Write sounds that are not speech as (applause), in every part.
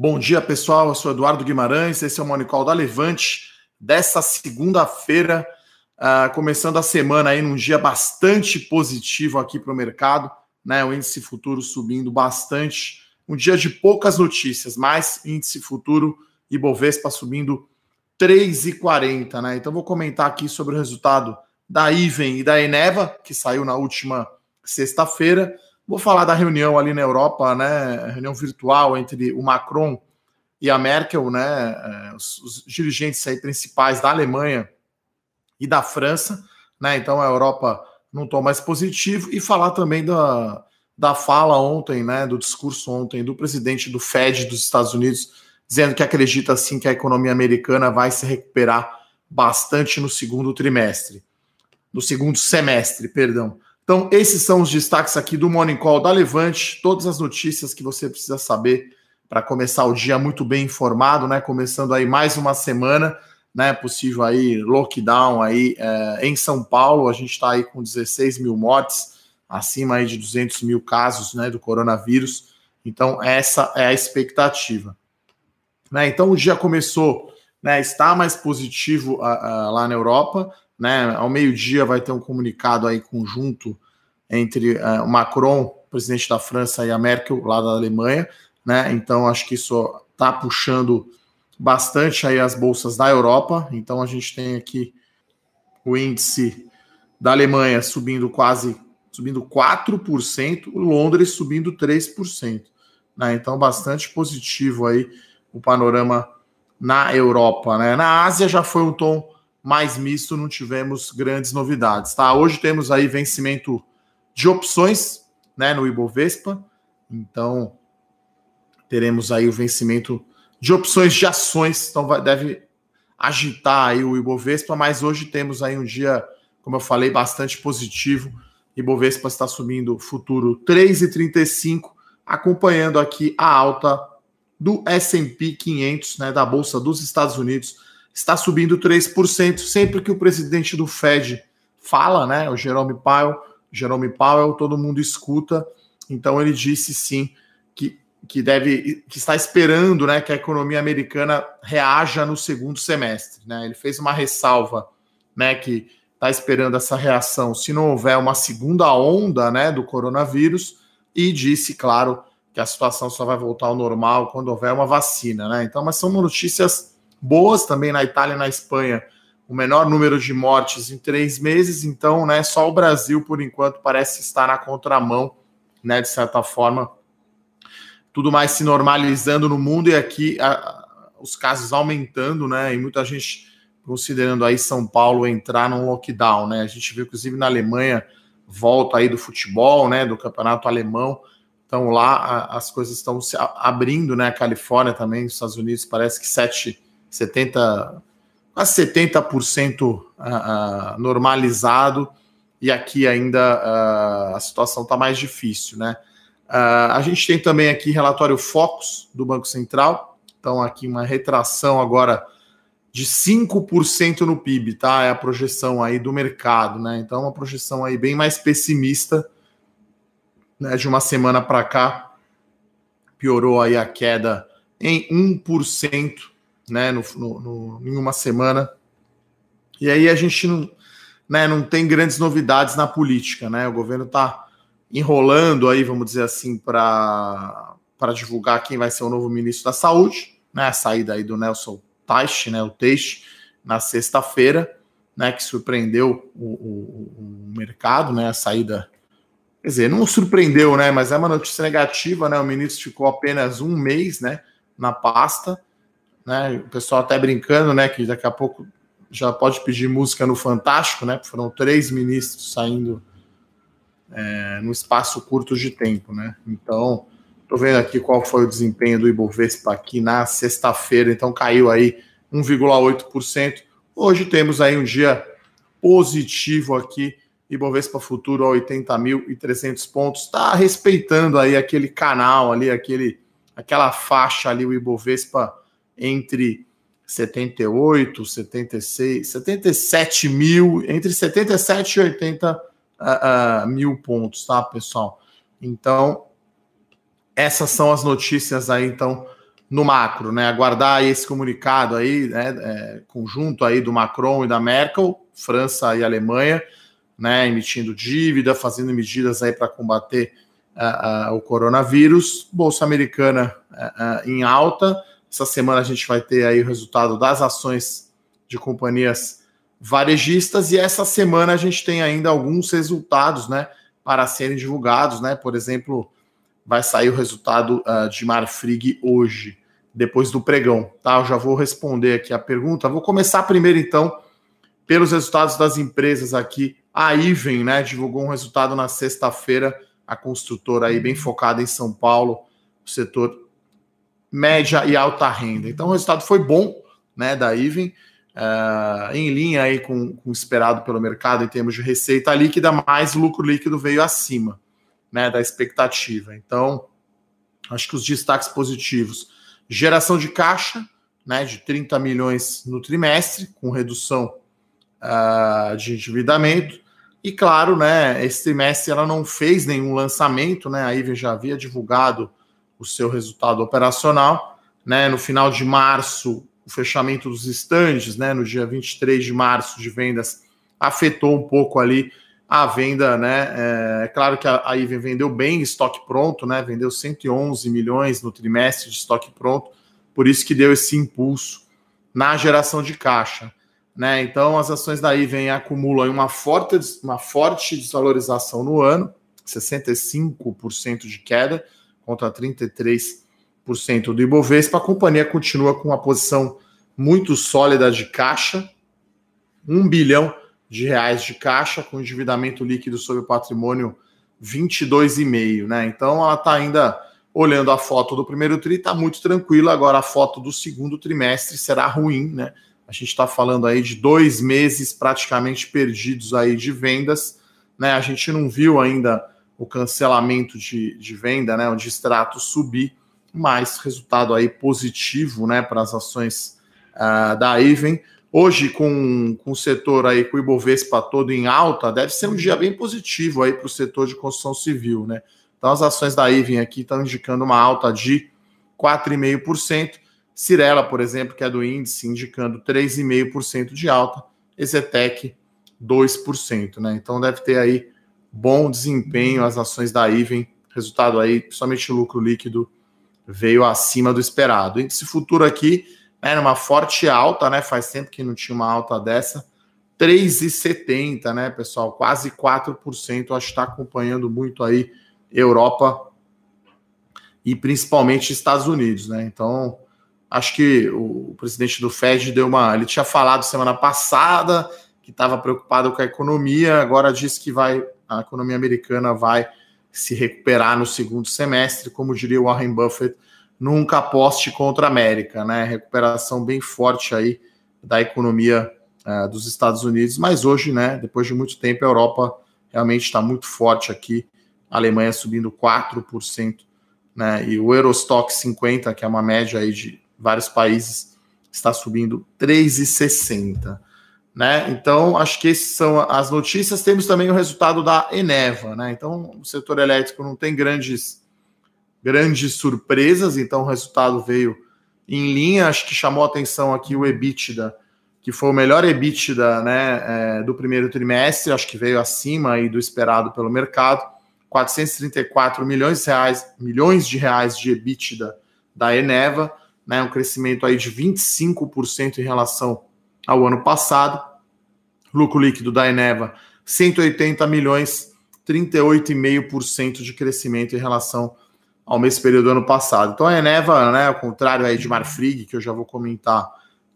Bom dia, pessoal. Eu sou Eduardo Guimarães, esse é o Monicol da Levante, dessa segunda-feira, uh, começando a semana aí num dia bastante positivo aqui para o mercado, né? O índice futuro subindo bastante. Um dia de poucas notícias, mas índice futuro e Bovespa subindo 3,40, né? Então vou comentar aqui sobre o resultado da Iven e da Eneva, que saiu na última sexta-feira. Vou falar da reunião ali na Europa, né? Reunião virtual entre o Macron e a Merkel, né? É, os, os dirigentes aí principais da Alemanha e da França, né? Então a Europa num tom mais positivo e falar também da, da fala ontem, né? Do discurso ontem do presidente do Fed dos Estados Unidos, dizendo que acredita sim que a economia americana vai se recuperar bastante no segundo trimestre, no segundo semestre, perdão. Então, esses são os destaques aqui do Morning Call da Levante, todas as notícias que você precisa saber para começar o dia muito bem informado, né? Começando aí mais uma semana, né? Possível aí lockdown aí é, em São Paulo, a gente está aí com 16 mil mortes, acima aí de 200 mil casos, né? Do coronavírus. Então, essa é a expectativa. Né? Então, o dia começou, né? Está mais positivo uh, uh, lá na Europa, né? Ao meio-dia vai ter um comunicado aí conjunto entre uh, o Macron, presidente da França, e a Merkel, lá da Alemanha, né? Então acho que isso está puxando bastante aí as bolsas da Europa. Então a gente tem aqui o índice da Alemanha subindo quase subindo 4%, Londres subindo 3%. Né? Então bastante positivo aí o panorama na Europa, né? Na Ásia já foi um tom mais misto, não tivemos grandes novidades, tá? Hoje temos aí vencimento de opções, né, no Ibovespa. Então, teremos aí o vencimento de opções de ações, então vai, deve agitar aí o Ibovespa, mas hoje temos aí um dia, como eu falei, bastante positivo. Ibovespa está subindo futuro 3,35, acompanhando aqui a alta do S&P 500, né, da bolsa dos Estados Unidos, está subindo 3%, sempre que o presidente do Fed fala, né, o Jerome Powell, Jerome Powell, todo mundo escuta, então ele disse sim que, que deve, que está esperando, né, que a economia americana reaja no segundo semestre, né, ele fez uma ressalva, né, que está esperando essa reação. Se não houver uma segunda onda, né, do coronavírus, e disse, claro, que a situação só vai voltar ao normal quando houver uma vacina, né, então, mas são notícias boas também na Itália e na Espanha, o menor número de mortes em três meses, então, né, só o Brasil, por enquanto, parece estar na contramão, né, de certa forma, tudo mais se normalizando no mundo e aqui a, os casos aumentando, né, e muita gente considerando aí São Paulo entrar num lockdown, né, a gente viu, inclusive, na Alemanha, volta aí do futebol, né, do campeonato alemão, então lá a, as coisas estão se abrindo, né, a Califórnia também, os Estados Unidos, parece que sete 70, quase 70% uh, uh, normalizado, e aqui ainda uh, a situação está mais difícil, né? Uh, a gente tem também aqui relatório Focus do Banco Central, então aqui uma retração agora de 5% no PIB, tá? É a projeção aí do mercado, né? Então uma projeção aí bem mais pessimista, né? De uma semana para cá piorou aí a queda em 1% né, no, no, no, em uma semana. E aí a gente não, né, não tem grandes novidades na política, né? O governo está enrolando aí, vamos dizer assim, para divulgar quem vai ser o novo ministro da Saúde, né? A saída aí do Nelson Teich, né? O Teixe, na sexta-feira, né? Que surpreendeu o, o, o, mercado, né? A saída. Quer dizer, não surpreendeu, né? Mas é uma notícia negativa, né? O ministro ficou apenas um mês, né? Na pasta né? O pessoal até brincando, né? Que daqui a pouco já pode pedir música no Fantástico, né? Foram três ministros saindo é, no espaço curto de tempo, né? Então, tô vendo aqui qual foi o desempenho do Ibovespa aqui na sexta-feira, então caiu aí 1,8%. Hoje temos aí um dia positivo aqui, Ibovespa Futuro a 80.300 pontos, está respeitando aí aquele canal ali, aquele, aquela faixa ali, o Ibovespa entre 78, 76, 77 mil, entre 77 e 80 uh, uh, mil pontos, tá, pessoal? Então, essas são as notícias aí, então, no macro, né? Aguardar esse comunicado aí, né? É, conjunto aí do Macron e da Merkel, França e Alemanha, né? Emitindo dívida, fazendo medidas aí para combater uh, o coronavírus. Bolsa americana uh, em alta. Essa semana a gente vai ter aí o resultado das ações de companhias varejistas e essa semana a gente tem ainda alguns resultados, né? Para serem divulgados, né? Por exemplo, vai sair o resultado uh, de Marfrig hoje, depois do pregão, tá? Eu já vou responder aqui a pergunta. Vou começar primeiro, então, pelos resultados das empresas aqui. A Iven, né, divulgou um resultado na sexta-feira, a construtora aí bem focada em São Paulo, o setor média e alta renda. Então, o resultado foi bom, né, da Iven, uh, em linha aí com, o esperado pelo mercado em termos de receita líquida, mais lucro líquido veio acima né, da expectativa. Então, acho que os destaques positivos: geração de caixa, né, de 30 milhões no trimestre, com redução uh, de endividamento. E claro, né, esse trimestre ela não fez nenhum lançamento, né? A Iven já havia divulgado o seu resultado operacional, né? No final de março, o fechamento dos estandes, né, no dia 23 de março de vendas afetou um pouco ali a venda, né? É, é claro que a, a Iven vendeu bem estoque pronto, né? Vendeu 111 milhões no trimestre de estoque pronto, por isso que deu esse impulso na geração de caixa. Né? Então, as ações da Iven acumulam uma forte, uma forte desvalorização no ano, 65% de queda contra 33% do Ibovespa. A companhia continua com uma posição muito sólida de caixa, 1 bilhão de reais de caixa, com endividamento líquido sobre o patrimônio 22,5, né? Então ela está ainda olhando a foto do primeiro tri, está muito tranquila. Agora a foto do segundo trimestre será ruim, né? A gente está falando aí de dois meses praticamente perdidos aí de vendas, né? A gente não viu ainda o cancelamento de, de venda, né? O distrato subir, mas resultado aí positivo, né? Para as ações uh, da Even. Hoje, com, com o setor aí, com o Ibovespa todo em alta, deve ser um dia bem positivo aí para o setor de construção civil, né? Então, as ações da Iven aqui estão indicando uma alta de 4,5%. Cirela, por exemplo, que é do índice, indicando 3,5% de alta. Exetec, 2%, né? Então, deve ter aí bom desempenho as ações da Iven. Resultado aí, somente lucro líquido veio acima do esperado. Índice futuro aqui era uma forte alta, né? Faz tempo que não tinha uma alta dessa. 3,70, né, pessoal? Quase 4%. Acho que está acompanhando muito aí Europa e principalmente Estados Unidos, né? Então, acho que o presidente do Fed deu uma. Ele tinha falado semana passada que estava preocupado com a economia, agora diz que vai a economia americana vai se recuperar no segundo semestre, como diria Warren Buffett nunca aposte contra a América, né? Recuperação bem forte aí da economia uh, dos Estados Unidos, mas hoje, né, depois de muito tempo, a Europa realmente está muito forte aqui. A Alemanha subindo 4%, né? E o Eurostock 50, que é uma média aí de vários países, está subindo 3,60. Né? Então, acho que essas são as notícias. Temos também o resultado da Eneva. Né? Então, o setor elétrico não tem grandes grandes surpresas, então o resultado veio em linha. Acho que chamou atenção aqui o EBITDA, que foi o melhor EBITDA né, é, do primeiro trimestre, acho que veio acima aí do esperado pelo mercado. 434 milhões de reais, milhões de reais de EBITDA da Eneva, né, um crescimento aí de 25% em relação ao ano passado. Lucro líquido da Eneva, 180 milhões, 38,5% de crescimento em relação ao mesmo período do ano passado. Então a Eneva, né, ao contrário aí de Marfrig, que eu já vou comentar,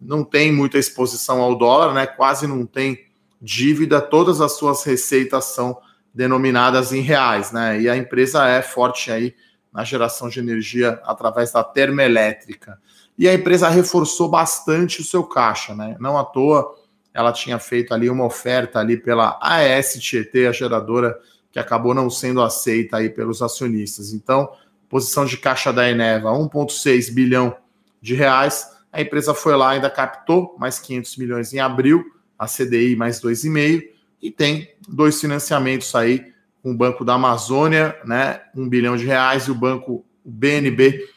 não tem muita exposição ao dólar, né, quase não tem dívida, todas as suas receitas são denominadas em reais, né? E a empresa é forte aí na geração de energia através da termoelétrica. E a empresa reforçou bastante o seu caixa, né? Não à toa ela tinha feito ali uma oferta ali pela AES a geradora que acabou não sendo aceita aí pelos acionistas. Então, posição de caixa da Eneva 1,6 bilhão de reais. A empresa foi lá, ainda captou mais 500 milhões em abril, a CDI mais 2,5 e tem dois financiamentos aí com o Banco da Amazônia, né, um bilhão de reais e o banco BNB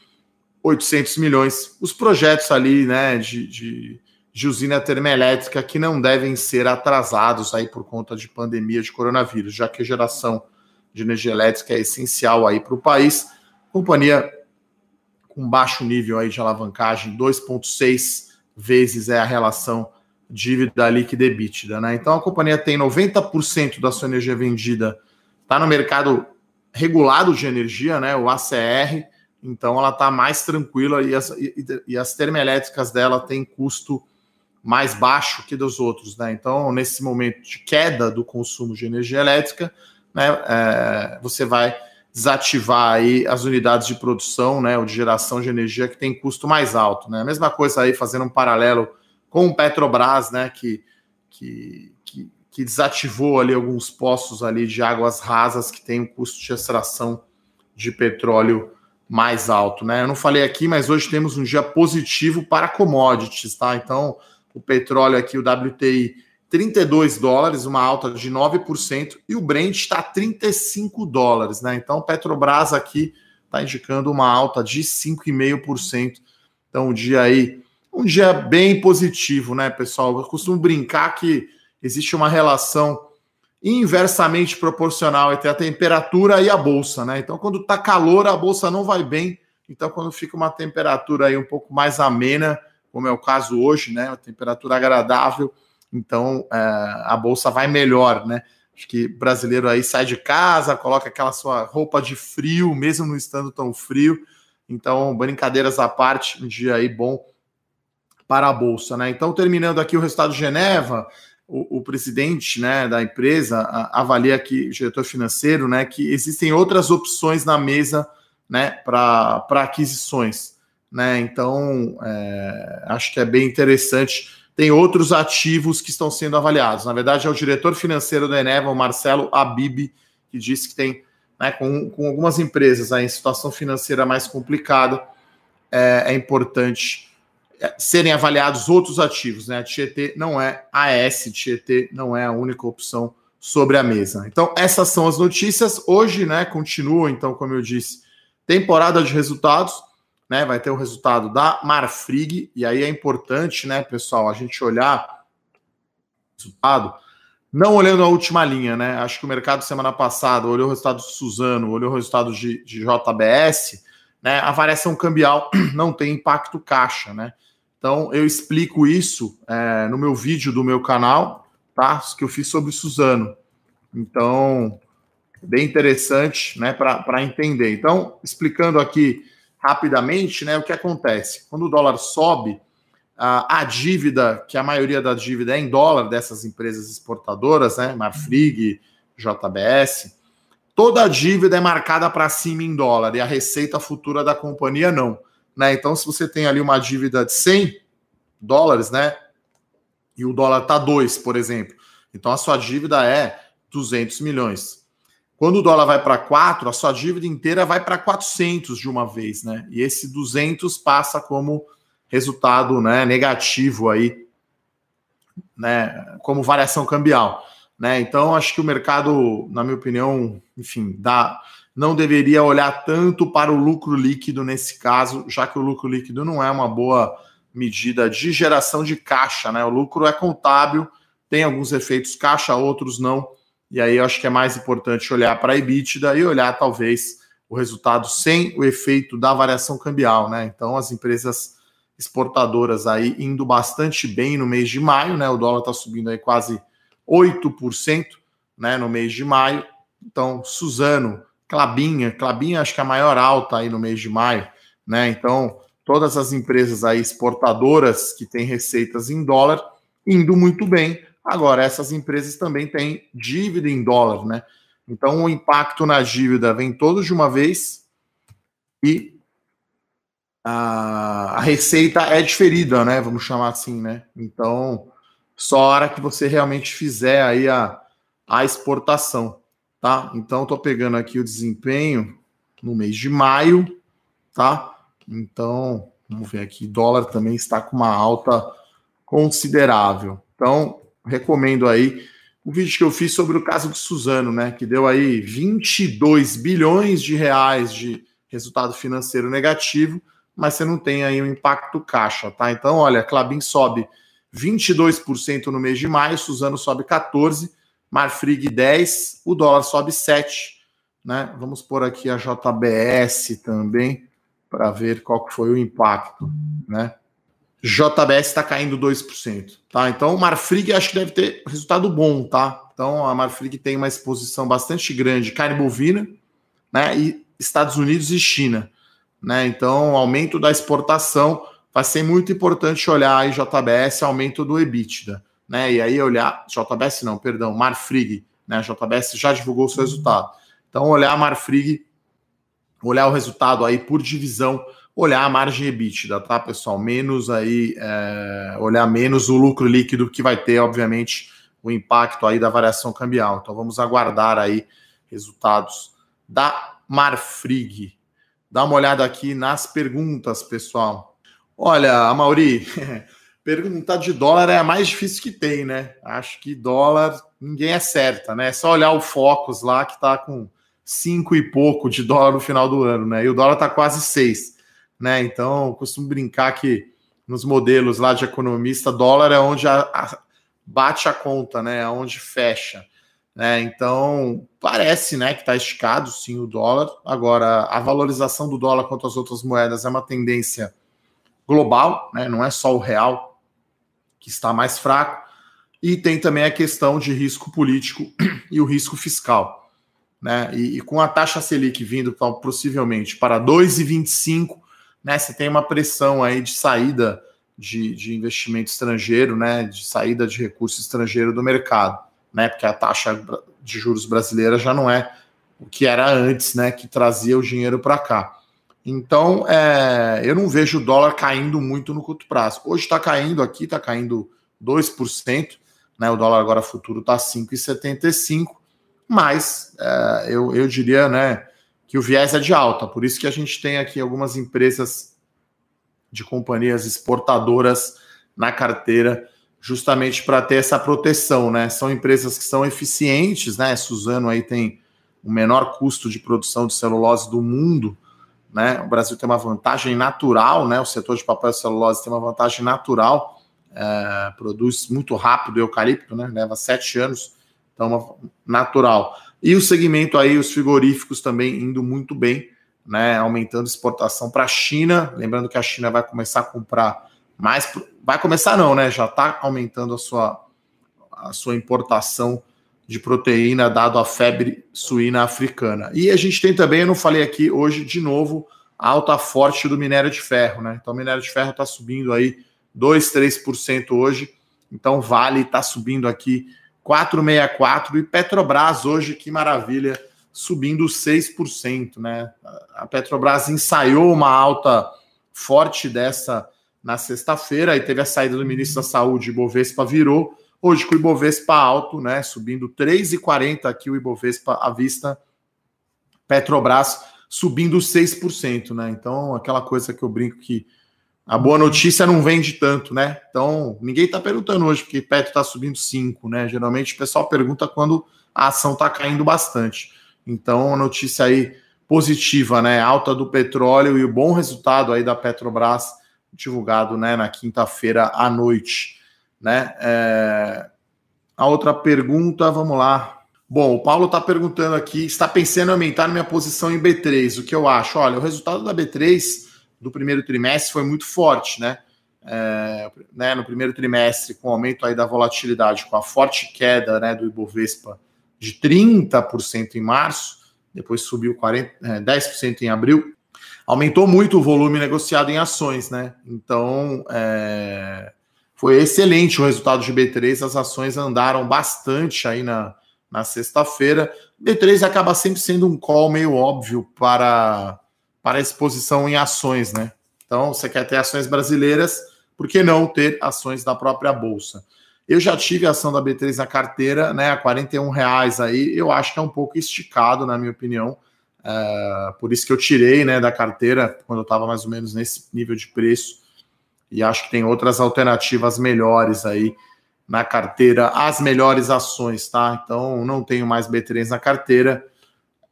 800 milhões. Os projetos ali, né, de, de, de, usina termoelétrica que não devem ser atrasados aí por conta de pandemia de coronavírus, já que a geração de energia elétrica é essencial aí para o país. Companhia com baixo nível aí de alavancagem, 2,6 vezes é a relação dívida líquida EBITDA, né? Então a companhia tem 90% da sua energia vendida está no mercado regulado de energia, né? O ACR, então ela está mais tranquila e as, e, e as termoelétricas dela têm custo mais baixo que dos outros, né? Então, nesse momento de queda do consumo de energia elétrica, né, é, você vai desativar aí as unidades de produção, né, ou de geração de energia que tem custo mais alto, né? Mesma coisa aí fazendo um paralelo com o Petrobras, né, que, que, que, que desativou ali alguns poços ali de águas rasas que tem um custo de extração de petróleo mais alto, né? Eu não falei aqui, mas hoje temos um dia positivo para commodities, tá? Então, o petróleo aqui, o WTI, 32 dólares, uma alta de 9%, e o Brent está 35 dólares, né? Então, Petrobras aqui está indicando uma alta de 5,5%. Então, um dia aí um dia bem positivo, né, pessoal? Eu costumo brincar que existe uma relação inversamente proporcional entre a temperatura e a bolsa, né? Então, quando tá calor, a bolsa não vai bem. Então, quando fica uma temperatura aí um pouco mais amena, como é o caso hoje, né? Temperatura agradável, então é, a bolsa vai melhor, né? Acho que brasileiro aí sai de casa, coloca aquela sua roupa de frio, mesmo não estando tão frio. Então, brincadeiras à parte, um dia aí bom para a Bolsa. Né? Então, terminando aqui o resultado de Geneva, o, o presidente né, da empresa a, avalia o diretor financeiro, né, que existem outras opções na mesa né, para aquisições. Né? Então, é, acho que é bem interessante. Tem outros ativos que estão sendo avaliados. Na verdade, é o diretor financeiro da Eneva, o Marcelo Abib, que disse que tem, né, com, com algumas empresas aí, em situação financeira mais complicada, é, é importante é, serem avaliados outros ativos, né? A Tietê não é AS, Tietê não é a única opção sobre a mesa. Então, essas são as notícias. Hoje, né, continua, então, como eu disse, temporada de resultados, né? Vai ter o resultado da Marfrig, e aí é importante, né, pessoal, a gente olhar o resultado, não olhando a última linha, né? Acho que o mercado semana passada olhou o resultado de Suzano, olhou o resultado de, de JBS, né? A variação cambial (clears throat) não tem impacto caixa, né? Então, eu explico isso é, no meu vídeo do meu canal, tá? Que eu fiz sobre Suzano. Então, bem interessante, né, para entender. Então, explicando aqui rapidamente, né, o que acontece. Quando o dólar sobe, a, a dívida, que a maioria da dívida é em dólar dessas empresas exportadoras, né, Marfrig, JBS, toda a dívida é marcada para cima em dólar e a receita futura da companhia não. Né? Então, se você tem ali uma dívida de 100 dólares, né? E o dólar está 2, por exemplo. Então, a sua dívida é 200 milhões. Quando o dólar vai para 4, a sua dívida inteira vai para 400 de uma vez, né? E esse 200 passa como resultado né, negativo aí, né? Como variação cambial. Né? Então, acho que o mercado, na minha opinião, enfim, dá, não deveria olhar tanto para o lucro líquido nesse caso, já que o lucro líquido não é uma boa medida de geração de caixa, né? O lucro é contábil, tem alguns efeitos caixa, outros não. E aí eu acho que é mais importante olhar para a EBITDA e olhar talvez o resultado sem o efeito da variação cambial, né? Então as empresas exportadoras aí indo bastante bem no mês de maio, né? O dólar está subindo aí quase 8%, né, no mês de maio. Então, Suzano, Clabinha, Clabinha acho que é a maior alta aí no mês de maio, né? Então, todas as empresas aí exportadoras que têm receitas em dólar indo muito bem. Agora, essas empresas também têm dívida em dólar, né? Então, o impacto na dívida vem todos de uma vez e a, a receita é diferida, né? Vamos chamar assim, né? Então, só a hora que você realmente fizer aí a, a exportação, tá? Então, estou pegando aqui o desempenho no mês de maio, tá? Então, vamos ver aqui, dólar também está com uma alta considerável. Então, recomendo aí o vídeo que eu fiz sobre o caso de Suzano, né, que deu aí 22 bilhões de reais de resultado financeiro negativo, mas você não tem aí um impacto caixa, tá? Então, olha, Clabin sobe 22% no mês de maio, Suzano sobe 14%, Marfrig 10%, o dólar sobe 7%, né? Vamos pôr aqui a JBS também, para ver qual que foi o impacto, né? JBS está caindo 2%, tá? Então, Marfrig acho que deve ter resultado bom, tá? Então, a Marfrig tem uma exposição bastante grande, carne bovina, né? E Estados Unidos e China, né? Então, aumento da exportação vai ser muito importante olhar aí JBS, aumento do EBITDA, né? E aí olhar JBS não, perdão, Marfrig, né? JBS já divulgou o seu resultado. Então, olhar Marfrig, olhar o resultado aí por divisão, olhar a margem EBITDA, tá, pessoal? Menos aí, é, olhar menos o lucro líquido que vai ter, obviamente, o impacto aí da variação cambial. Então, vamos aguardar aí resultados da Marfrig. Dá uma olhada aqui nas perguntas, pessoal. Olha, Mauri, (laughs) perguntar de dólar é a mais difícil que tem, né? Acho que dólar ninguém acerta, né? É só olhar o Focus lá que tá com cinco e pouco de dólar no final do ano, né? E o dólar tá quase seis, né? Então, costumo brincar que nos modelos lá de economista, dólar é onde a, a, bate a conta, né? É onde fecha. Né? Então, parece né, que está esticado sim o dólar. Agora, a valorização do dólar contra as outras moedas é uma tendência global, né? não é só o real que está mais fraco, e tem também a questão de risco político (clears throat) e o risco fiscal. Né? E, e com a taxa Selic vindo possivelmente para 2,25, né, você tem uma pressão aí de saída de, de investimento estrangeiro, né, de saída de recurso estrangeiro do mercado, né, porque a taxa de juros brasileira já não é o que era antes, né, que trazia o dinheiro para cá. Então, é, eu não vejo o dólar caindo muito no curto prazo. Hoje está caindo aqui, está caindo 2%, né? O dólar agora futuro está 5,75, mas é, eu, eu diria né, que o viés é de alta. Por isso que a gente tem aqui algumas empresas de companhias exportadoras na carteira, justamente para ter essa proteção, né? São empresas que são eficientes, né? Suzano aí tem o menor custo de produção de celulose do mundo né? O Brasil tem uma vantagem natural, né? O setor de papel e celulose tem uma vantagem natural, é, produz muito rápido eucalipto, né? Leva sete anos, então natural. E o segmento aí, os frigoríficos também indo muito bem, né? Aumentando exportação para a China. Lembrando que a China vai começar a comprar mais, vai começar não, né? Já está aumentando a sua a sua importação de proteína dado a febre suína africana. E a gente tem também, eu não falei aqui hoje de novo, a alta forte do minério de ferro, né? Então o minério de ferro está subindo aí 2, 3% hoje. Então Vale está subindo aqui 4,64 e Petrobras hoje, que maravilha, subindo 6%, né? A Petrobras ensaiou uma alta forte dessa na sexta-feira e teve a saída do ministro da Saúde, Bovespa virou Hoje com o Ibovespa alto, né, subindo 3,40 aqui o Ibovespa à vista, Petrobras subindo 6%, né? Então, aquela coisa que eu brinco que a boa notícia não vende tanto, né? Então, ninguém está perguntando hoje porque Petro está subindo 5, né? Geralmente o pessoal pergunta quando a ação está caindo bastante. Então, a notícia aí positiva, né? Alta do petróleo e o bom resultado aí da Petrobras divulgado, né, na quinta-feira à noite. Né? É... A outra pergunta, vamos lá. Bom, o Paulo está perguntando aqui: está pensando em aumentar minha posição em B3? O que eu acho? Olha, o resultado da B3 do primeiro trimestre foi muito forte, né? É, né, no primeiro trimestre, com o aumento aí da volatilidade, com a forte queda né, do Ibovespa de 30% em março, depois subiu 40, é, 10% em abril, aumentou muito o volume negociado em ações, né? Então, é, foi excelente o resultado de B3, as ações andaram bastante aí na, na sexta-feira. B3 acaba sempre sendo um call meio óbvio para, para exposição em ações, né? Então, você quer ter ações brasileiras, por que não ter ações da própria Bolsa? Eu já tive ação da B3 na carteira, né, a 41 reais aí, eu acho que é um pouco esticado, na minha opinião, é, por isso que eu tirei, né, da carteira, quando eu estava mais ou menos nesse nível de preço, e acho que tem outras alternativas melhores aí na carteira, as melhores ações, tá? Então não tenho mais B3 na carteira.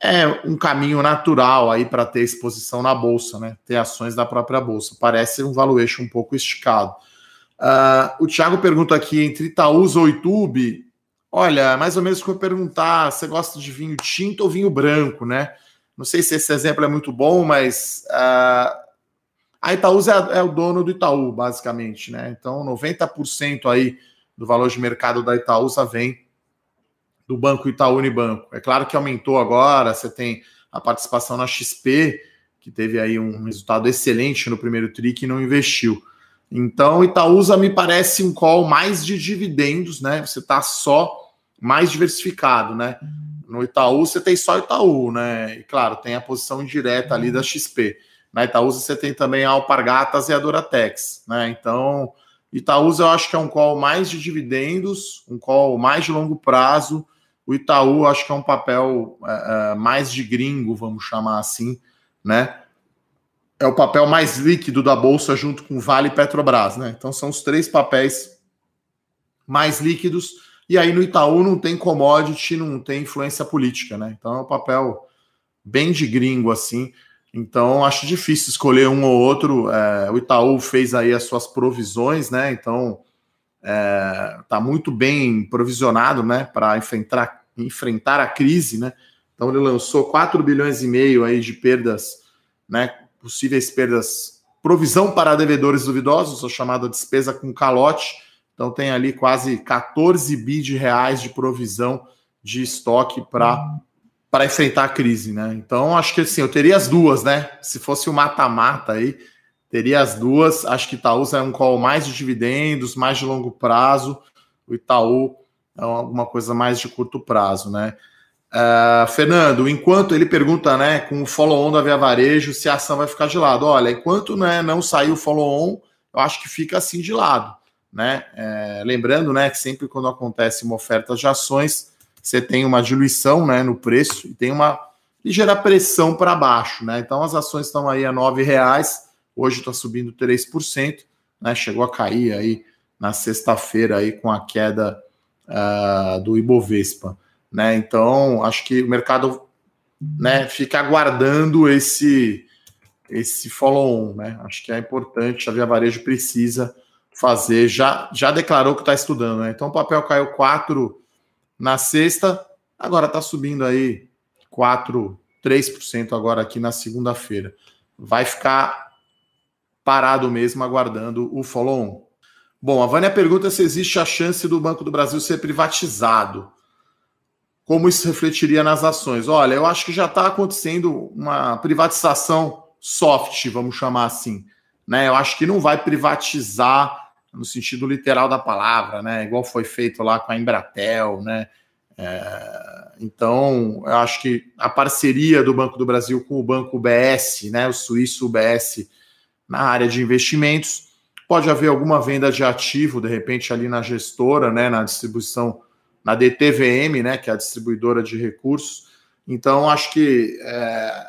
É um caminho natural aí para ter exposição na bolsa, né? Ter ações da própria bolsa. Parece um valuation um pouco esticado. Uh, o Thiago pergunta aqui entre Itaúsa ou YouTube. Olha, mais ou menos como eu perguntar, você gosta de vinho tinto ou vinho branco, né? Não sei se esse exemplo é muito bom, mas uh, a Itaúsa é, é, o dono do Itaú, basicamente, né? Então, 90% aí do valor de mercado da Itaúsa vem do Banco Itaú Unibanco. É claro que aumentou agora, você tem a participação na XP, que teve aí um resultado excelente no primeiro TRI e não investiu. Então, Itaúsa me parece um call mais de dividendos, né? Você está só mais diversificado, né? No Itaú você tem só Itaú, né? E claro, tem a posição direta ali da XP. Na Itaúsa você tem também a Alpargatas e a Duratex, né? Então, Itaúsa eu acho que é um call mais de dividendos, um call mais de longo prazo, o Itaú, acho que é um papel é, mais de gringo, vamos chamar assim, né? É o papel mais líquido da bolsa junto com Vale e Petrobras, né? Então são os três papéis mais líquidos. E aí no Itaú não tem commodity, não tem influência política, né? Então é um papel bem de gringo assim. Então acho difícil escolher um ou outro. É, o Itaú fez aí as suas provisões, né? Então está é, tá muito bem provisionado né, para enfrentar, enfrentar a crise. Né? Então ele lançou 4 bilhões e meio aí de perdas, né, possíveis perdas, provisão para devedores duvidosos, a chamada despesa com calote. Então tem ali quase 14 bi de reais de provisão de estoque para para enfrentar a crise, né? Então acho que assim, eu teria as duas, né? Se fosse o mata-mata aí, Teria as duas. Acho que Itaúsa é um call mais de dividendos, mais de longo prazo. O Itaú é alguma coisa mais de curto prazo, né? Uh, Fernando, enquanto ele pergunta, né, com o follow-on da Via Varejo, se a ação vai ficar de lado. Olha, enquanto né, não sair o follow-on, eu acho que fica assim de lado, né? É, lembrando, né, que sempre quando acontece uma oferta de ações, você tem uma diluição, né, no preço e tem uma ligeira pressão para baixo, né? Então as ações estão aí a R$ reais hoje está subindo 3%, né? Chegou a cair aí na sexta-feira aí com a queda uh, do Ibovespa, né? Então acho que o mercado né, fica aguardando esse esse follow-on, né? Acho que é importante, a Via Varejo precisa fazer, já, já declarou que está estudando, né? Então o papel caiu 4 na sexta, agora está subindo aí 4, 3% agora aqui na segunda-feira. Vai ficar parado mesmo aguardando o follow-on. Bom, a Vânia pergunta se existe a chance do Banco do Brasil ser privatizado. Como isso refletiria nas ações? Olha, eu acho que já está acontecendo uma privatização soft, vamos chamar assim. Né? Eu acho que não vai privatizar no sentido literal da palavra, né? Igual foi feito lá com a Embratel, né? É, então, eu acho que a parceria do Banco do Brasil com o Banco BS, né? O suíço UBS, na área de investimentos. Pode haver alguma venda de ativo, de repente, ali na gestora, né, na distribuição, na DTVM, né, que é a distribuidora de recursos. Então, acho que é,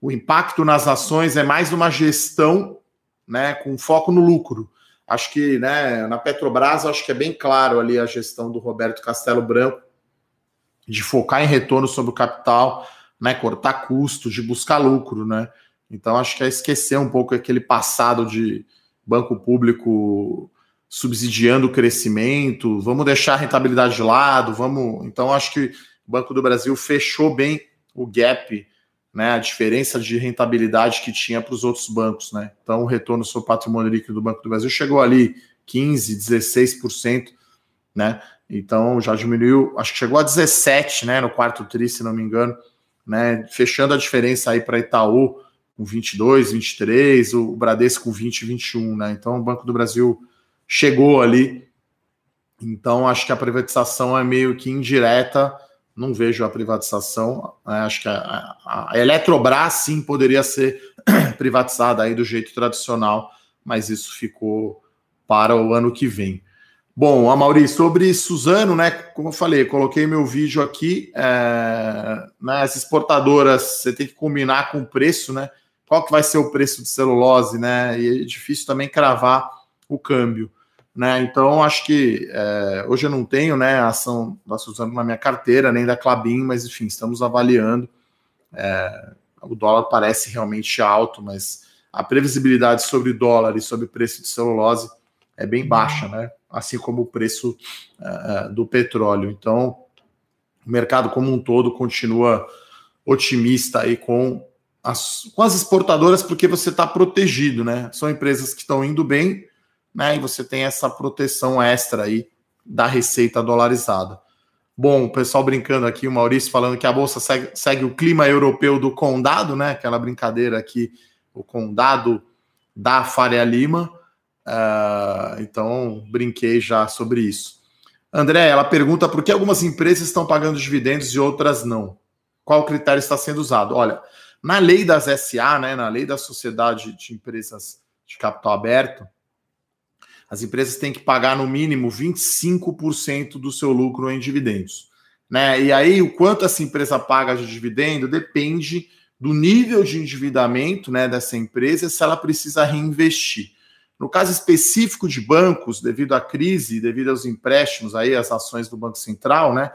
o impacto nas ações é mais uma gestão né, com foco no lucro. Acho que né, na Petrobras, acho que é bem claro ali a gestão do Roberto Castelo Branco de focar em retorno sobre o capital, né, cortar custos, de buscar lucro, né? Então, acho que é esquecer um pouco aquele passado de banco público subsidiando o crescimento, vamos deixar a rentabilidade de lado, vamos. Então, acho que o Banco do Brasil fechou bem o gap, né, a diferença de rentabilidade que tinha para os outros bancos. Né? Então, o retorno sobre patrimônio líquido do Banco do Brasil chegou ali 15%, 16%, né? Então já diminuiu, acho que chegou a 17, né, no quarto tri, se não me engano, né, fechando a diferença aí para Itaú, com 22, 23, o Bradesco com 20, 21, né? Então o Banco do Brasil chegou ali. Então acho que a privatização é meio que indireta. Não vejo a privatização. Né? Acho que a, a, Eletrobras sim poderia ser (clears throat) privatizada aí do jeito tradicional, mas isso ficou para o ano que vem. Bom, a Maurício, sobre Suzano, né? Como eu falei, coloquei meu vídeo aqui. É, né, as exportadoras, você tem que combinar com o preço, né? Qual que vai ser o preço de celulose, né? E é difícil também cravar o câmbio, né? Então acho que é, hoje eu não tenho, né, a ação da Suzano na minha carteira nem da Clabin, mas enfim estamos avaliando É, o dólar parece realmente alto, mas a previsibilidade sobre dólar e sobre preço de celulose é bem baixa, né? Assim como o preço uh, do petróleo. Então, o mercado como um todo continua otimista aí com as, com as exportadoras, porque você está protegido, né? São empresas que estão indo bem, né? E você tem essa proteção extra aí da receita dolarizada. Bom, o pessoal brincando aqui, o Maurício falando que a bolsa segue, segue o clima europeu do condado, né? Aquela brincadeira aqui, o condado da Faria Lima. Uh, então, brinquei já sobre isso. André, ela pergunta por que algumas empresas estão pagando dividendos e outras não. Qual critério está sendo usado? Olha, na lei das SA, né, na lei da sociedade de empresas de capital aberto, as empresas têm que pagar no mínimo 25% do seu lucro em dividendos. Né? E aí, o quanto essa empresa paga de dividendo depende do nível de endividamento né, dessa empresa se ela precisa reinvestir. No caso específico de bancos, devido à crise, devido aos empréstimos, aí, as ações do Banco Central, né,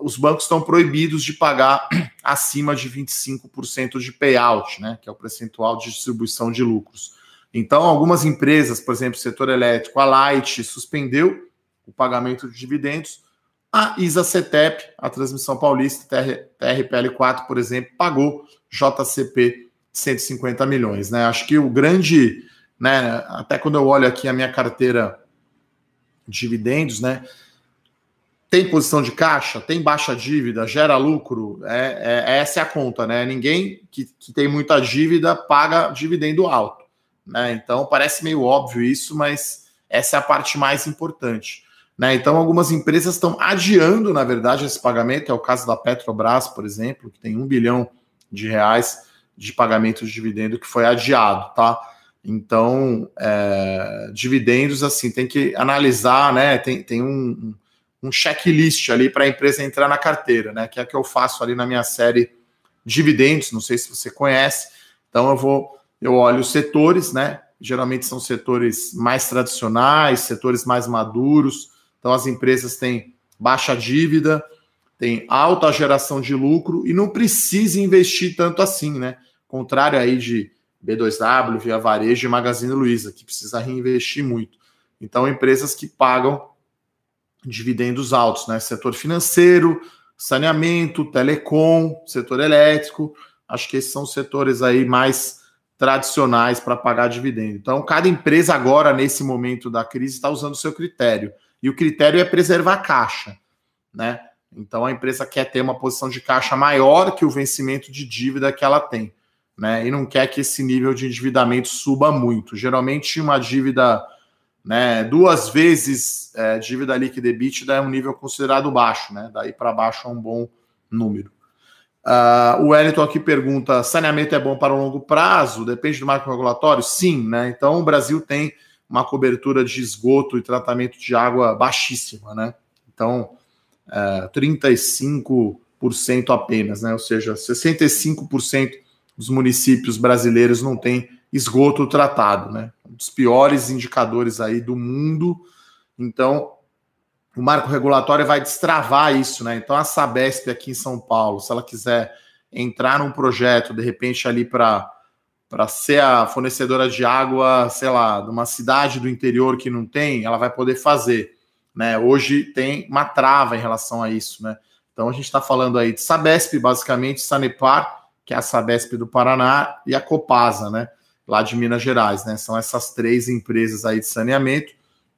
os bancos estão proibidos de pagar (clears throat) acima de 25% de payout, né, que é o percentual de distribuição de lucros. Então, algumas empresas, por exemplo, o setor elétrico, a Light, suspendeu o pagamento de dividendos. A ISA-CETEP, a Transmissão Paulista, TRPL4, por exemplo, pagou JCP 150 milhões. Né? Acho que o grande, né, até quando eu olho aqui a minha carteira de dividendos, né, tem posição de caixa, tem baixa dívida, gera lucro, é, é essa é a conta, né? Ninguém que, que tem muita dívida paga dividendo alto. Né? Então parece meio óbvio isso, mas essa é a parte mais importante. Né? Então, algumas empresas estão adiando, na verdade, esse pagamento. É o caso da Petrobras, por exemplo, que tem um bilhão de reais de pagamento de dividendo que foi adiado, tá? Então, é, dividendos, assim, tem que analisar, né? Tem, tem um, um checklist ali para a empresa entrar na carteira, né? Que é o que eu faço ali na minha série Dividendos, não sei se você conhece. Então, eu vou eu olho os setores, né? Geralmente são setores mais tradicionais, setores mais maduros. Então as empresas têm baixa dívida, têm alta geração de lucro e não precisa investir tanto assim, né? Contrário aí de B2W, Via Varejo e Magazine Luiza, que precisa reinvestir muito. Então, empresas que pagam dividendos altos, né? Setor financeiro, saneamento, telecom, setor elétrico. Acho que esses são os setores aí mais tradicionais para pagar dividendo. Então, cada empresa agora, nesse momento da crise, está usando o seu critério. E o critério é preservar a caixa, né? Então, a empresa quer ter uma posição de caixa maior que o vencimento de dívida que ela tem, né? E não quer que esse nível de endividamento suba muito. Geralmente, uma dívida, né, duas vezes é, dívida líquida EBITDA é um nível considerado baixo, né? Daí para baixo é um bom número. Uh, o Wellington aqui pergunta: saneamento é bom para o longo prazo? Depende do marco regulatório? Sim, né? Então o Brasil tem uma cobertura de esgoto e tratamento de água baixíssima, né? Então, uh, é, 35% apenas, né? Ou seja, 65% dos municípios brasileiros não têm esgoto tratado, né? Dos piores indicadores aí do mundo. Então, o marco regulatório vai destravar isso, né? Então a Sabesp aqui em São Paulo, se ela quiser entrar num projeto, de repente ali para para ser a fornecedora de água, sei lá, de uma cidade do interior que não tem, ela vai poder fazer, né? Hoje tem uma trava em relação a isso, né? Então a gente está falando aí de Sabesp, basicamente Sanepar, que é a Sabesp do Paraná, e a Copasa, né? Lá de Minas Gerais, né? São essas três empresas aí de saneamento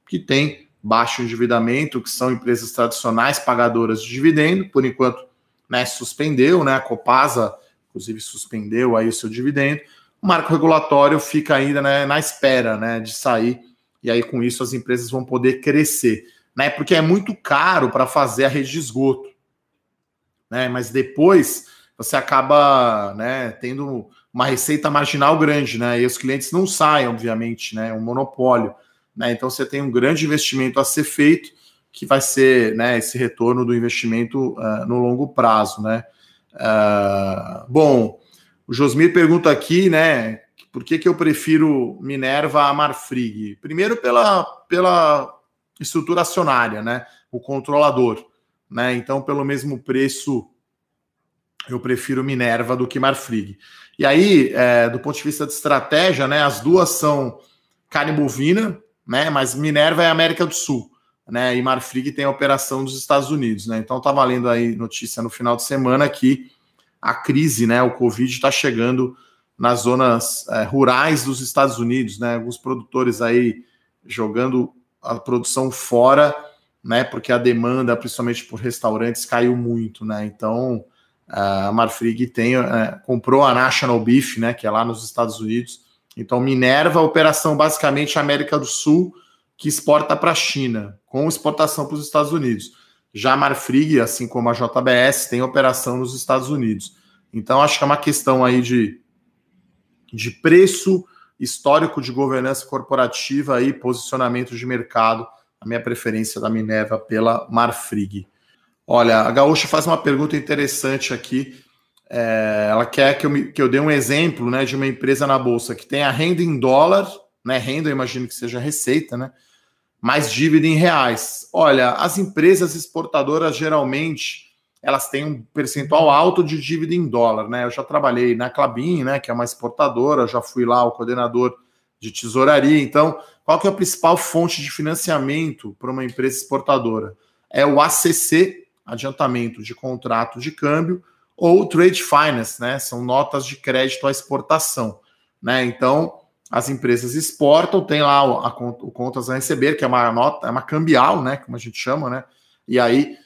que têm baixo endividamento, que são empresas tradicionais pagadoras de dividendo, por enquanto né, suspendeu, né, a Copasa, inclusive, suspendeu aí o seu dividendo. O marco regulatório fica ainda né, na espera né, de sair, e aí com isso as empresas vão poder crescer, né, porque é muito caro para fazer a rede de esgoto, né, mas depois você acaba né, tendo uma receita marginal grande, né, e os clientes não saem, obviamente, né, um monopólio. Né? Então você tem um grande investimento a ser feito, que vai ser né, esse retorno do investimento uh, no longo prazo. Né? Uh, bom, o Josmir pergunta aqui, né? Por que, que eu prefiro Minerva a Marfrig? Primeiro pela, pela estrutura acionária, né? O controlador. Né? Então, pelo mesmo preço eu prefiro Minerva do que Marfrig. E aí, é, do ponto de vista de estratégia, né, as duas são carne bovina, né, mas Minerva é América do Sul, né, e Marfrig tem a operação dos Estados Unidos, né. Então, estava lendo aí notícia no final de semana que a crise, né, o Covid está chegando nas zonas é, rurais dos Estados Unidos, né, alguns produtores aí jogando a produção fora, né, porque a demanda, principalmente por restaurantes, caiu muito, né. Então a Marfrig tem, é, comprou a National Beef, né, que é lá nos Estados Unidos. Então, Minerva, operação basicamente América do Sul, que exporta para a China, com exportação para os Estados Unidos. Já a Marfrig, assim como a JBS, tem operação nos Estados Unidos. Então, acho que é uma questão aí de, de preço, histórico de governança corporativa e posicionamento de mercado. A minha preferência da Minerva pela Marfrig. Olha, a Gaúcha faz uma pergunta interessante aqui. É, ela quer que eu, me, que eu dê um exemplo né, de uma empresa na Bolsa que tem a renda em dólar, né? Renda, eu imagino que seja receita, né? Mais dívida em reais. Olha, as empresas exportadoras geralmente elas têm um percentual alto de dívida em dólar, né? Eu já trabalhei na Clabin, né? Que é uma exportadora, já fui lá o coordenador de tesouraria. Então, qual que é a principal fonte de financiamento para uma empresa exportadora? É o ACC adiantamento de contrato de câmbio, ou trade finance, né? São notas de crédito à exportação, né? Então, as empresas exportam, tem lá o, a, o contas a receber, que é uma nota, é uma cambial, né? Como a gente chama, né? E aí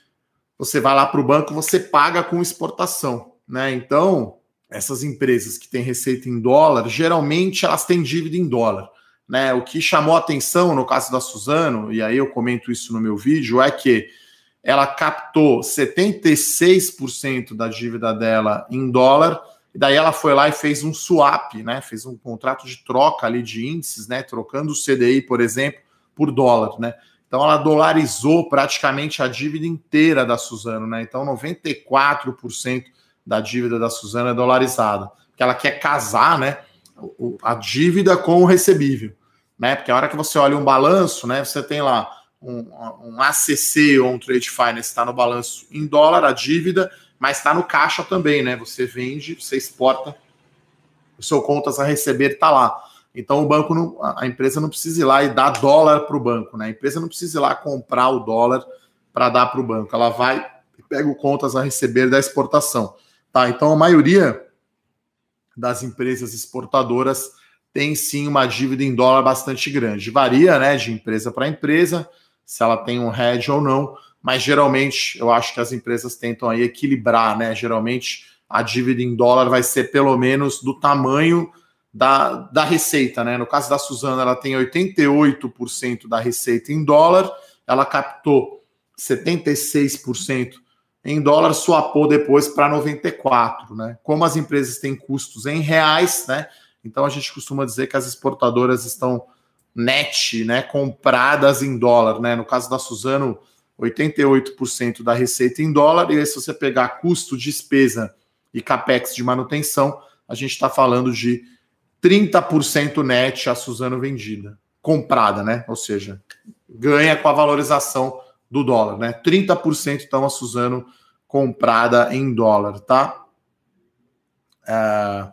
você vai lá para o banco, você paga com exportação, né? Então, essas empresas que têm receita em dólar, geralmente elas têm dívida em dólar. Né, o que chamou atenção no caso da Suzano, e aí eu comento isso no meu vídeo, é que ela captou 76% da dívida dela em dólar, e daí ela foi lá e fez um swap, né? Fez um contrato de troca ali de índices, né? Trocando o CDI, por exemplo, por dólar, né? Então ela dolarizou praticamente a dívida inteira da Suzano, né? Então 94% da dívida da Suzano é dolarizada, porque ela quer casar, né? A dívida com o recebível, né? Porque a hora que você olha um balanço, né? Você tem lá um, um ACC ou um Trade Finance está no balanço em dólar, a dívida, mas está no caixa também, né? Você vende, você exporta, o seu contas a receber está lá. Então o banco não, a empresa não precisa ir lá e dar dólar para o banco, né? A empresa não precisa ir lá comprar o dólar para dar para o banco. Ela vai e pega o contas a receber da exportação. Tá? Então a maioria das empresas exportadoras tem sim uma dívida em dólar bastante grande. Varia, né, de empresa para empresa se ela tem um hedge ou não, mas geralmente eu acho que as empresas tentam aí equilibrar, né? Geralmente a dívida em dólar vai ser pelo menos do tamanho da, da receita, né? No caso da Suzana, ela tem 88% da receita em dólar, ela captou 76% em dólar, swapou depois para 94, né? Como as empresas têm custos em reais, né? Então a gente costuma dizer que as exportadoras estão net, né, compradas em dólar, né? No caso da Suzano, 88% da receita em dólar, e aí se você pegar custo, despesa e capex de manutenção, a gente está falando de 30% net a Suzano vendida, comprada, né? Ou seja, ganha com a valorização do dólar, né? 30% então a Suzano comprada em dólar, tá? Uh,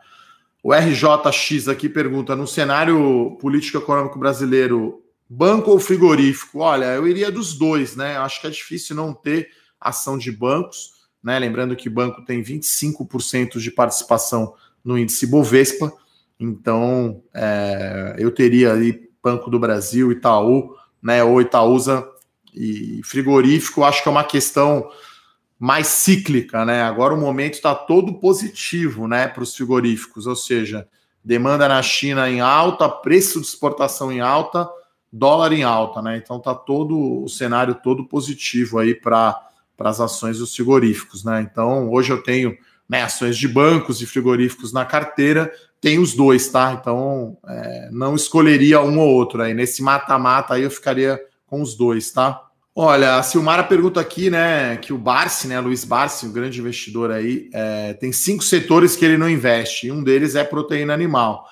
o RJX aqui pergunta: no cenário político-econômico brasileiro, banco ou frigorífico? Olha, eu iria dos dois, né? Acho que é difícil não ter ação de bancos, né? Lembrando que banco tem 25% de participação no índice Bovespa, então é, eu teria ali Banco do Brasil, Itaú, né? Ou Itaúsa e frigorífico, acho que é uma questão mais cíclica, né? Agora o momento está todo positivo, né, para os frigoríficos, ou seja, demanda na China em alta, preço de exportação em alta, dólar em alta, né? Então tá todo o cenário todo positivo aí para as ações dos frigoríficos, né? Então hoje eu tenho né, ações de bancos e frigoríficos na carteira, tem os dois, tá? Então é, não escolheria um ou outro aí. Nesse mata-mata aí eu ficaria com os dois, tá? Olha, a Silmara pergunta aqui, né, que o Barsi, né, Luiz Barsi, um grande investidor aí, é, tem cinco setores que ele não investe, e um deles é proteína animal.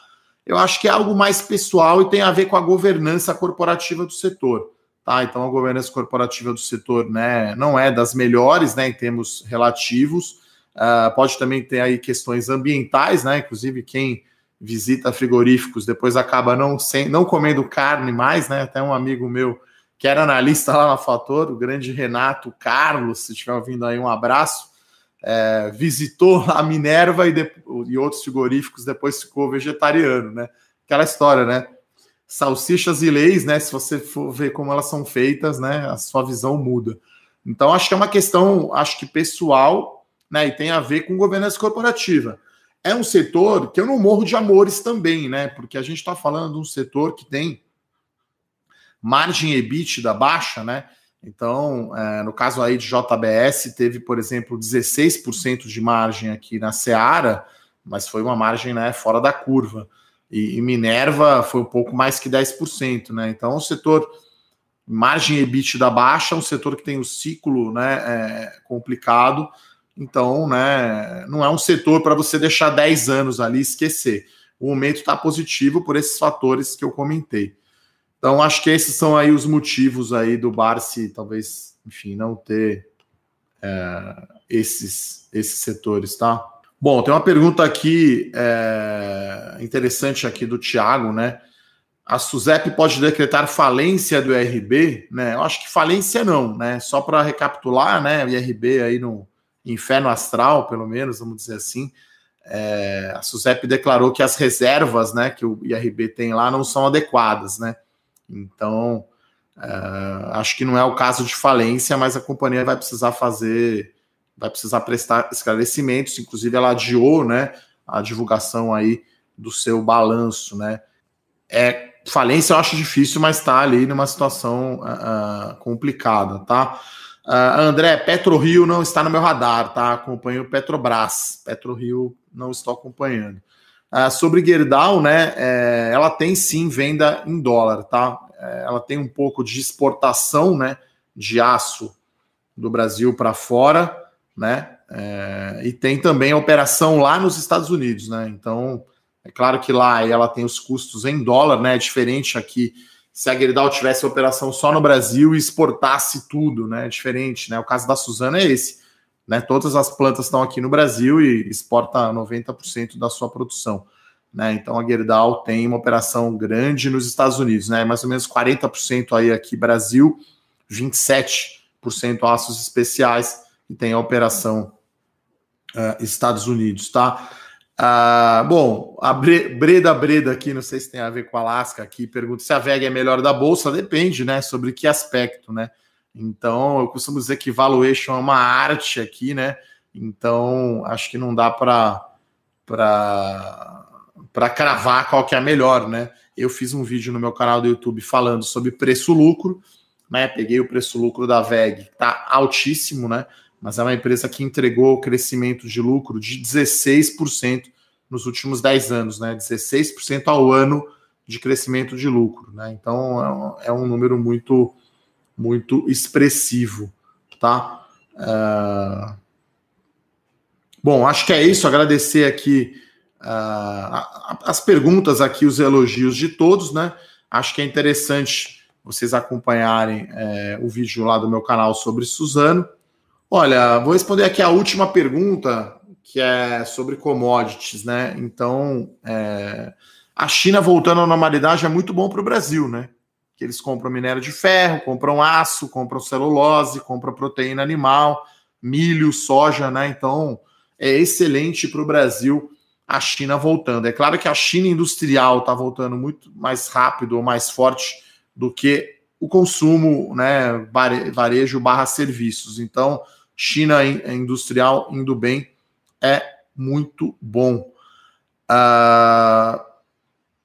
Eu acho que é algo mais pessoal e tem a ver com a governança corporativa do setor, tá? Então a governança corporativa do setor, né, não é das melhores, né, em termos relativos, Uh, pode também ter aí questões ambientais, né? Inclusive, quem visita frigoríficos depois acaba não, sem, não comendo carne mais, né? Até um amigo meu que era analista lá na Fator, o grande Renato Carlos, se estiver ouvindo aí, um abraço, é, visitou a Minerva e, de, e outros frigoríficos, depois ficou vegetariano, né? Aquela história, né? Salsichas e leis, né? Se você for ver como elas são feitas, né? A sua visão muda. Então, acho que é uma questão, acho que pessoal, né? E tem a ver com governança corporativa. É um setor que eu não morro de amores também, né? Porque a gente está falando de um setor que tem margem EBITDA baixa, né? Então, é, no caso aí de JBS, teve, por exemplo, 16% de margem aqui na Seara, mas foi uma margem né, fora da curva. E, e Minerva foi um pouco mais que 10%, né? Então, o setor margem EBITDA baixa, um setor que tem um ciclo né, é, complicado, então, né, não é um setor para você deixar 10 anos ali e esquecer. O momento está positivo por esses fatores que eu comentei. Então, acho que esses são aí os motivos aí do Barsi, talvez, enfim, não ter é, esses, esses setores, tá? Bom, tem uma pergunta aqui é, interessante aqui do Tiago, né? A SUSEP pode decretar falência do IRB, né? Eu acho que falência não, né? Só para recapitular, né? O IRB aí no, inferno astral, pelo menos, vamos dizer assim, é, a SUSEP declarou que as reservas né, que o IRB tem lá não são adequadas, né? Então, é, acho que não é o caso de falência, mas a companhia vai precisar fazer, vai precisar prestar esclarecimentos, inclusive ela adiou né, a divulgação aí do seu balanço, né? É, falência eu acho difícil, mas está ali numa situação uh, complicada, tá? Uh, André, PetroRio não está no meu radar, tá? Acompanho Petrobras. PetroRio não estou acompanhando. Uh, sobre Gerdau, né? É, ela tem sim venda em dólar, tá? É, ela tem um pouco de exportação, né? De aço do Brasil para fora, né? É, e tem também a operação lá nos Estados Unidos, né? Então, é claro que lá ela tem os custos em dólar, né? É diferente aqui se a Gerdau tivesse operação só no Brasil e exportasse tudo, né? É diferente, né? O caso da Suzana é esse. Né? Todas as plantas estão aqui no Brasil e exporta 90% da sua produção. Né? Então a Gerdau tem uma operação grande nos Estados Unidos, né? Mais ou menos 40% aí aqui Brasil, 27% aços especiais e tem a operação uh, Estados Unidos, tá? Ah, bom, a Breda Breda aqui, não sei se tem a ver com a Alaska aqui, pergunta se a VEG é melhor da Bolsa, depende, né? Sobre que aspecto, né? Então, eu costumo dizer que valuation é uma arte aqui, né? Então, acho que não dá para para cravar qual que é a melhor, né? Eu fiz um vídeo no meu canal do YouTube falando sobre preço-lucro, né? Peguei o preço-lucro da VEG, tá altíssimo, né? mas é uma empresa que entregou crescimento de lucro de 16% nos últimos 10 anos, né? 16% ao ano de crescimento de lucro, né? Então é um, é um número muito, muito expressivo, tá? Uh... Bom, acho que é isso. Agradecer aqui uh, as perguntas aqui, os elogios de todos, né? Acho que é interessante vocês acompanharem é, o vídeo lá do meu canal sobre Suzano. Olha, vou responder aqui a última pergunta, que é sobre commodities, né? Então, é, a China voltando à normalidade é muito bom para o Brasil, né? Que eles compram minério de ferro, compram aço, compram celulose, compram proteína animal, milho, soja, né? Então, é excelente para o Brasil a China voltando. É claro que a China industrial está voltando muito mais rápido ou mais forte do que o consumo, né? Varejo barra serviços. Então, China industrial indo bem é muito bom. Uh,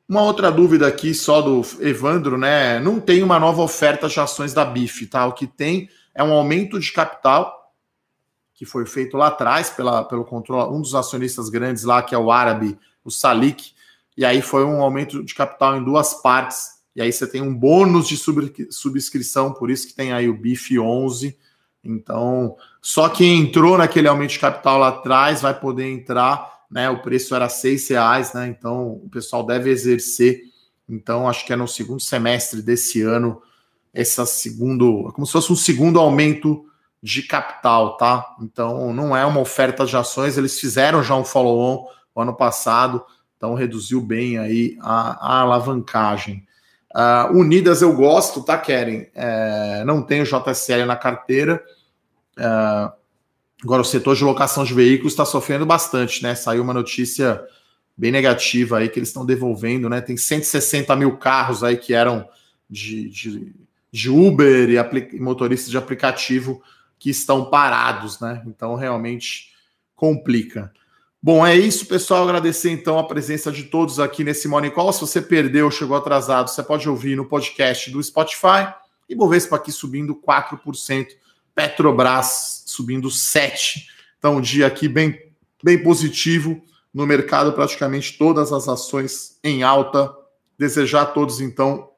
uma outra dúvida aqui só do Evandro, né? Não tem uma nova oferta de ações da BIF, tá? O que tem é um aumento de capital que foi feito lá atrás pela, pelo controle, um dos acionistas grandes lá, que é o árabe, o Salik, e aí foi um aumento de capital em duas partes, e aí você tem um bônus de subscrição, por isso que tem aí o BIF 11, então, só quem entrou naquele aumento de capital lá atrás vai poder entrar, né? O preço era seis reais, né? Então o pessoal deve exercer. Então, acho que é no segundo semestre desse ano, essa segundo, como se fosse um segundo aumento de capital, tá? Então não é uma oferta de ações, eles fizeram já um follow-on ano passado, então reduziu bem aí a, a alavancagem. Uh, Unidas eu gosto, tá, Keren? É, não tenho JSL na carteira. Uh, agora, o setor de locação de veículos está sofrendo bastante, né? Saiu uma notícia bem negativa aí que eles estão devolvendo, né? Tem 160 mil carros aí que eram de, de, de Uber e, e motoristas de aplicativo que estão parados, né? Então realmente complica. Bom, é isso, pessoal. Agradecer então a presença de todos aqui nesse Morning Call. Se você perdeu, chegou atrasado, você pode ouvir no podcast do Spotify. E Bovespa aqui subindo 4%, Petrobras subindo 7%. Então, um dia aqui bem, bem positivo no mercado, praticamente todas as ações em alta. Desejar a todos, então,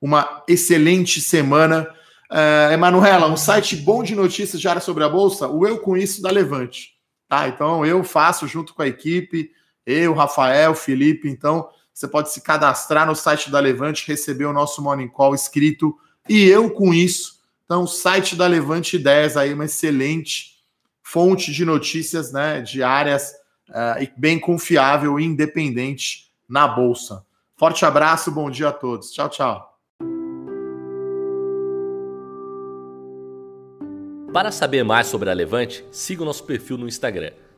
uma excelente semana. Uh, Emanuela, um site bom de notícias diárias sobre a Bolsa, o Eu Com Isso da Levante. Tá? Então eu faço junto com a equipe, eu, Rafael, Felipe. Então você pode se cadastrar no site da Levante, receber o nosso Morning Call escrito e eu com isso. Então, site da Levante Ideias aí, uma excelente fonte de notícias né, diárias uh, e bem confiável e independente na Bolsa. Forte abraço, bom dia a todos. Tchau, tchau. Para saber mais sobre a Levante, siga o nosso perfil no Instagram,